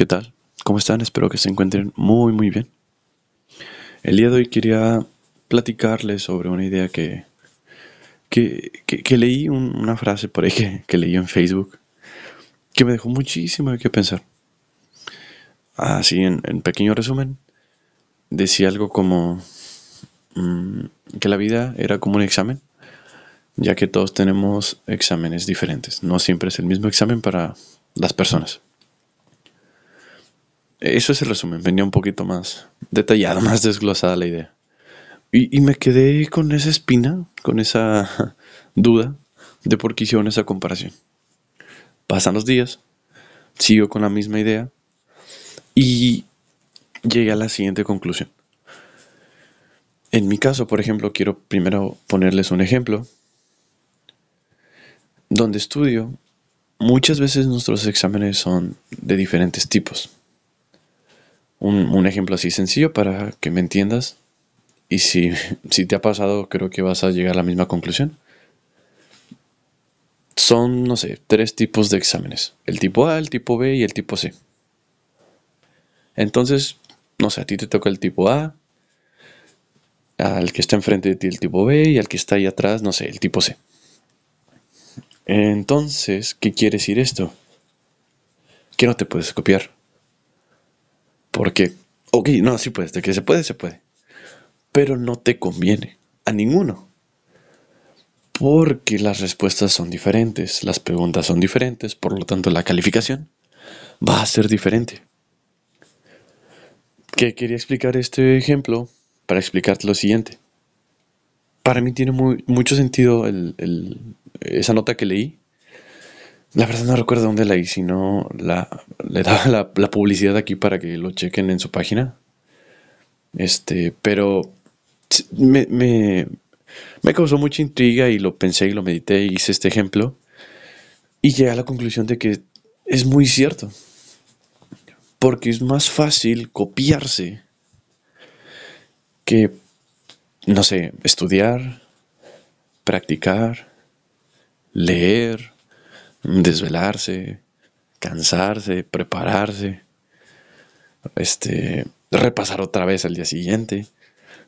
¿Qué tal? ¿Cómo están? Espero que se encuentren muy muy bien. El día de hoy quería platicarles sobre una idea que, que, que- leí, un- una frase por ahí que, leí en Facebook, que me dejó muchísimo de qué pensar. Así, en, en pequeño resumen, decía algo como mm, que la vida era como un examen, ya que todos tenemos exámenes diferentes. No siempre es el mismo examen para las personas. Eso es el resumen, venía un poquito más detallado, más desglosada la idea. Y, y me quedé con esa espina, con esa duda de por qué hicieron esa comparación. Pasan los días, sigo con la misma idea y llegué a la siguiente conclusión. En mi caso, por ejemplo, quiero primero ponerles un ejemplo. Donde estudio, muchas veces nuestros exámenes son de diferentes tipos. Un, un ejemplo así sencillo para que me entiendas y si, si te ha pasado creo que vas a llegar a la misma conclusión. Son, no sé, tres tipos de exámenes. El tipo A, el tipo B y el tipo C. Entonces, no sé, a ti te toca el tipo A, al que está enfrente de ti el tipo B y al que está ahí atrás, no sé, el tipo C. Entonces, ¿qué quiere decir esto? Que no te puedes copiar. Porque, ok, no, sí puedes, de que se puede, se puede. Pero no te conviene, a ninguno. Porque las respuestas son diferentes, las preguntas son diferentes, por lo tanto la calificación va a ser diferente. ¿Qué quería explicar este ejemplo? Para explicarte lo siguiente. Para mí tiene mucho sentido esa nota que leí. La verdad no recuerdo dónde la hice, sino la, le daba la, la publicidad aquí para que lo chequen en su página. Este, pero me, me, me causó mucha intriga y lo pensé y lo medité y hice este ejemplo y llegué a la conclusión de que es muy cierto, porque es más fácil copiarse que, no sé, estudiar, practicar, leer, desvelarse, cansarse, prepararse, este, repasar otra vez al día siguiente,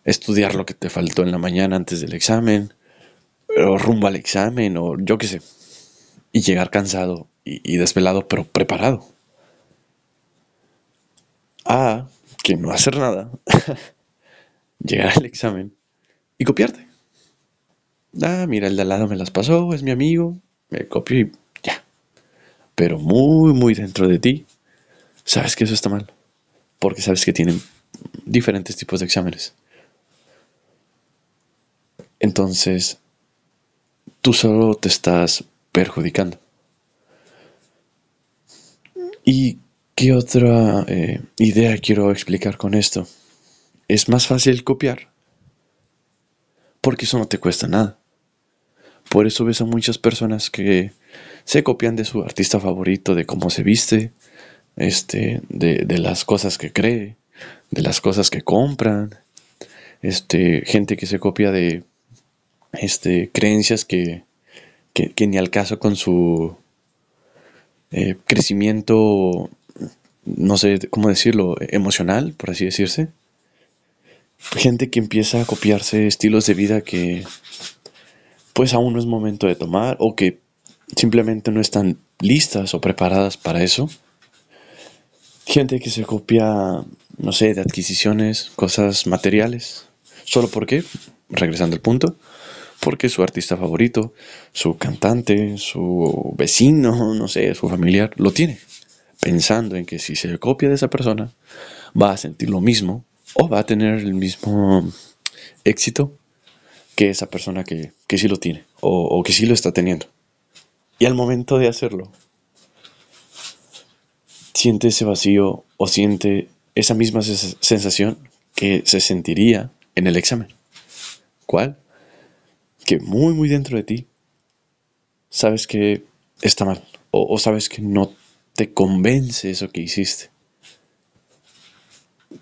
estudiar lo que te faltó en la mañana antes del examen, o rumbo al examen, o yo qué sé, y llegar cansado y, y desvelado, pero preparado. A, que no hacer nada, llegar al examen y copiarte. Ah, mira, el de al lado me las pasó, es mi amigo, me copio y. Pero muy, muy dentro de ti, sabes que eso está mal, porque sabes que tienen diferentes tipos de exámenes. Entonces, tú solo te estás perjudicando. ¿Y qué otra eh, idea quiero explicar con esto? Es más fácil copiar porque eso no te cuesta nada. Por eso ves a muchas personas que se copian de su artista favorito, de cómo se viste, este, de, las cosas que cree, de las cosas que compran, este, gente que se copia de este, creencias que, que, que ni al caso con su eh, crecimiento, no sé cómo decirlo, emocional, por así decirse. Gente que empieza a copiarse estilos de vida que pues aún no es momento de tomar o que simplemente no están listas o preparadas para eso. Gente que se copia, no sé, de adquisiciones, cosas materiales. ¿Solo porque, regresando al punto, porque su artista favorito, su cantante, su vecino, no sé, su familiar, lo tiene. Pensando en que si se copia de esa persona, va a sentir lo mismo o va a tener el mismo éxito que esa persona que, que sí lo tiene o, o que sí lo está teniendo. Y al momento de hacerlo, siente ese vacío o siente esa misma sensación que se sentiría en el examen. ¿Cuál? Que muy, muy dentro de ti sabes que está mal o, o sabes que no te convence eso que hiciste.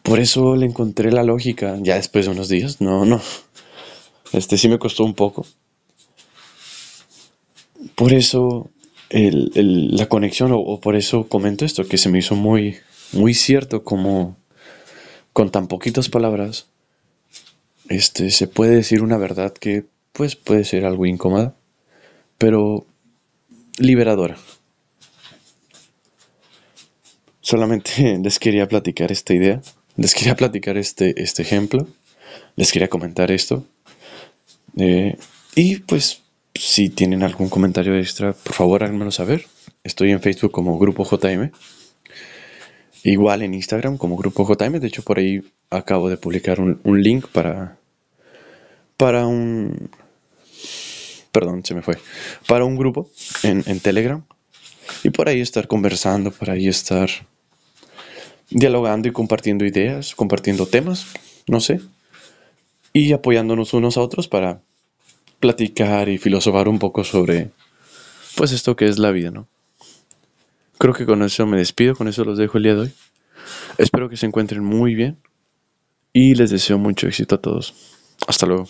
Por eso le encontré la lógica ya después de unos días. No, no. Este sí me costó un poco. Por eso el- el- la conexión o, por eso comento esto que se me hizo muy, muy cierto como con tan poquitas palabras este se puede decir una verdad que pues puede ser algo incómoda, pero liberadora. Solamente les quería platicar esta idea, les quería platicar este, este ejemplo, les quería comentar esto. Eh, y pues si tienen algún comentario extra, por favor háganmelo saber. Estoy en Facebook como Grupo JM. Igual en Instagram como Grupo JM. De hecho, por ahí acabo de publicar un, link para. Para un. Perdón, se me fue. Para un grupo en, en Telegram. Y por ahí estar conversando, por ahí estar dialogando y compartiendo ideas, compartiendo temas, no sé. Y apoyándonos unos a otros para platicar y filosofar un poco sobre, pues esto que es la vida, ¿no? Creo que con eso me despido, con eso los dejo el día de hoy. Espero que se encuentren muy bien y les deseo mucho éxito a todos. Hasta luego.